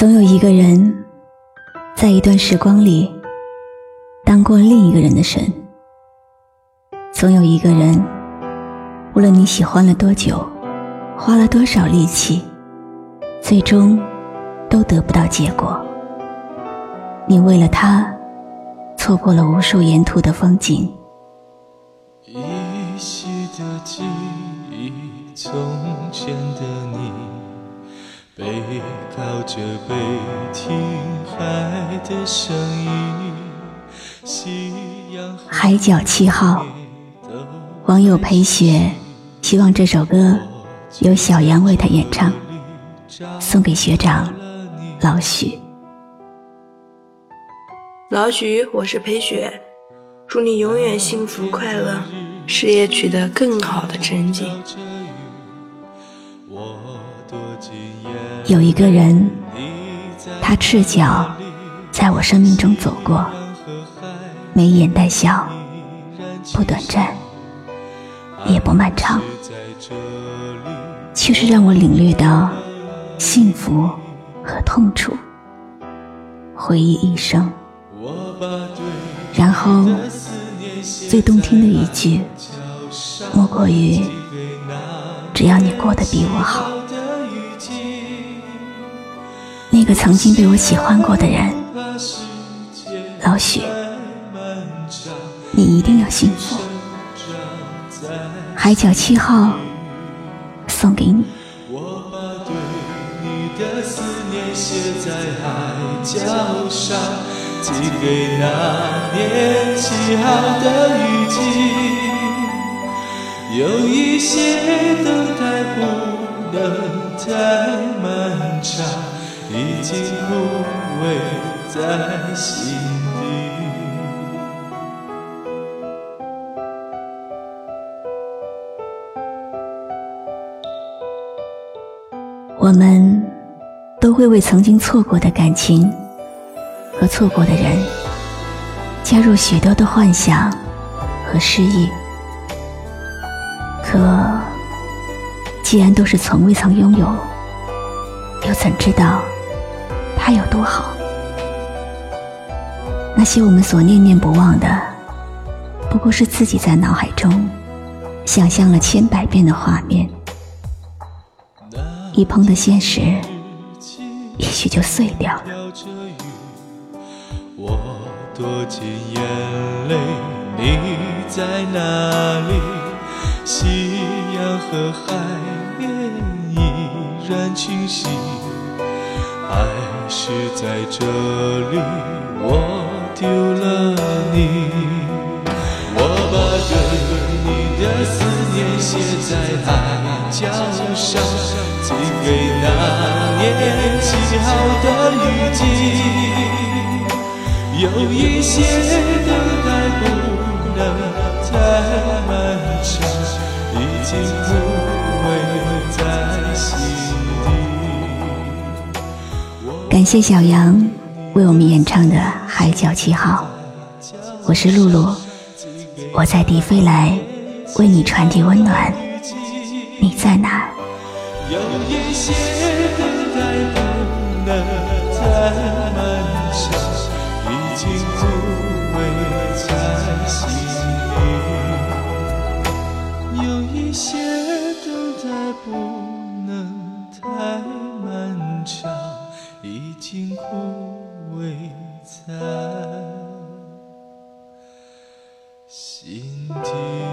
总有一个人，在一段时光里，当过另一个人的神。总有一个人，无论你喜欢了多久，花了多少力气，最终都得不到结果。你为了他，错过了无数沿途的风景。依稀的记忆，从前的你，背靠着背听海的声音，夕阳海角七号，网友裴雪希望这首歌由小杨为他演唱，送给学长老许。老许，我是裴雪。祝你永远幸福快乐，事业取得更好的成绩。有一个人，他赤脚在我生命中走过，眉眼带笑，不短暂，也不漫长，却是让我领略到幸福和痛楚，回忆一生。然后，最动听的一句，莫过于“只要你过得比我好”。那个曾经被我喜欢过的人，老许，你一定要幸福。海角七号，送给你。我把对你的思念写在海角上寄给那年起好的雨季，有一些等待不能太漫长，已经枯萎在心底。我们都会为曾经错过的感情。和错过的人，加入许多的幻想和失意。可既然都是从未曾拥有，又怎知道它有多好？那些我们所念念不忘的，不过是自己在脑海中想象了千百遍的画面，一碰的现实，也许就碎掉了。我躲进眼泪，你在哪里？夕阳和海面依然清晰，还是在这里，我丢了你。我把对你的思念写在海角上，寄给那年起好的雨季。有一些等待不能太漫长，已经不会在心底。感谢小杨为我们演唱的《海角七号》，我是露露，我在迪飞来为你传递温暖。你在哪？有一些等待不能太漫长。不能太漫长已经枯萎在心底。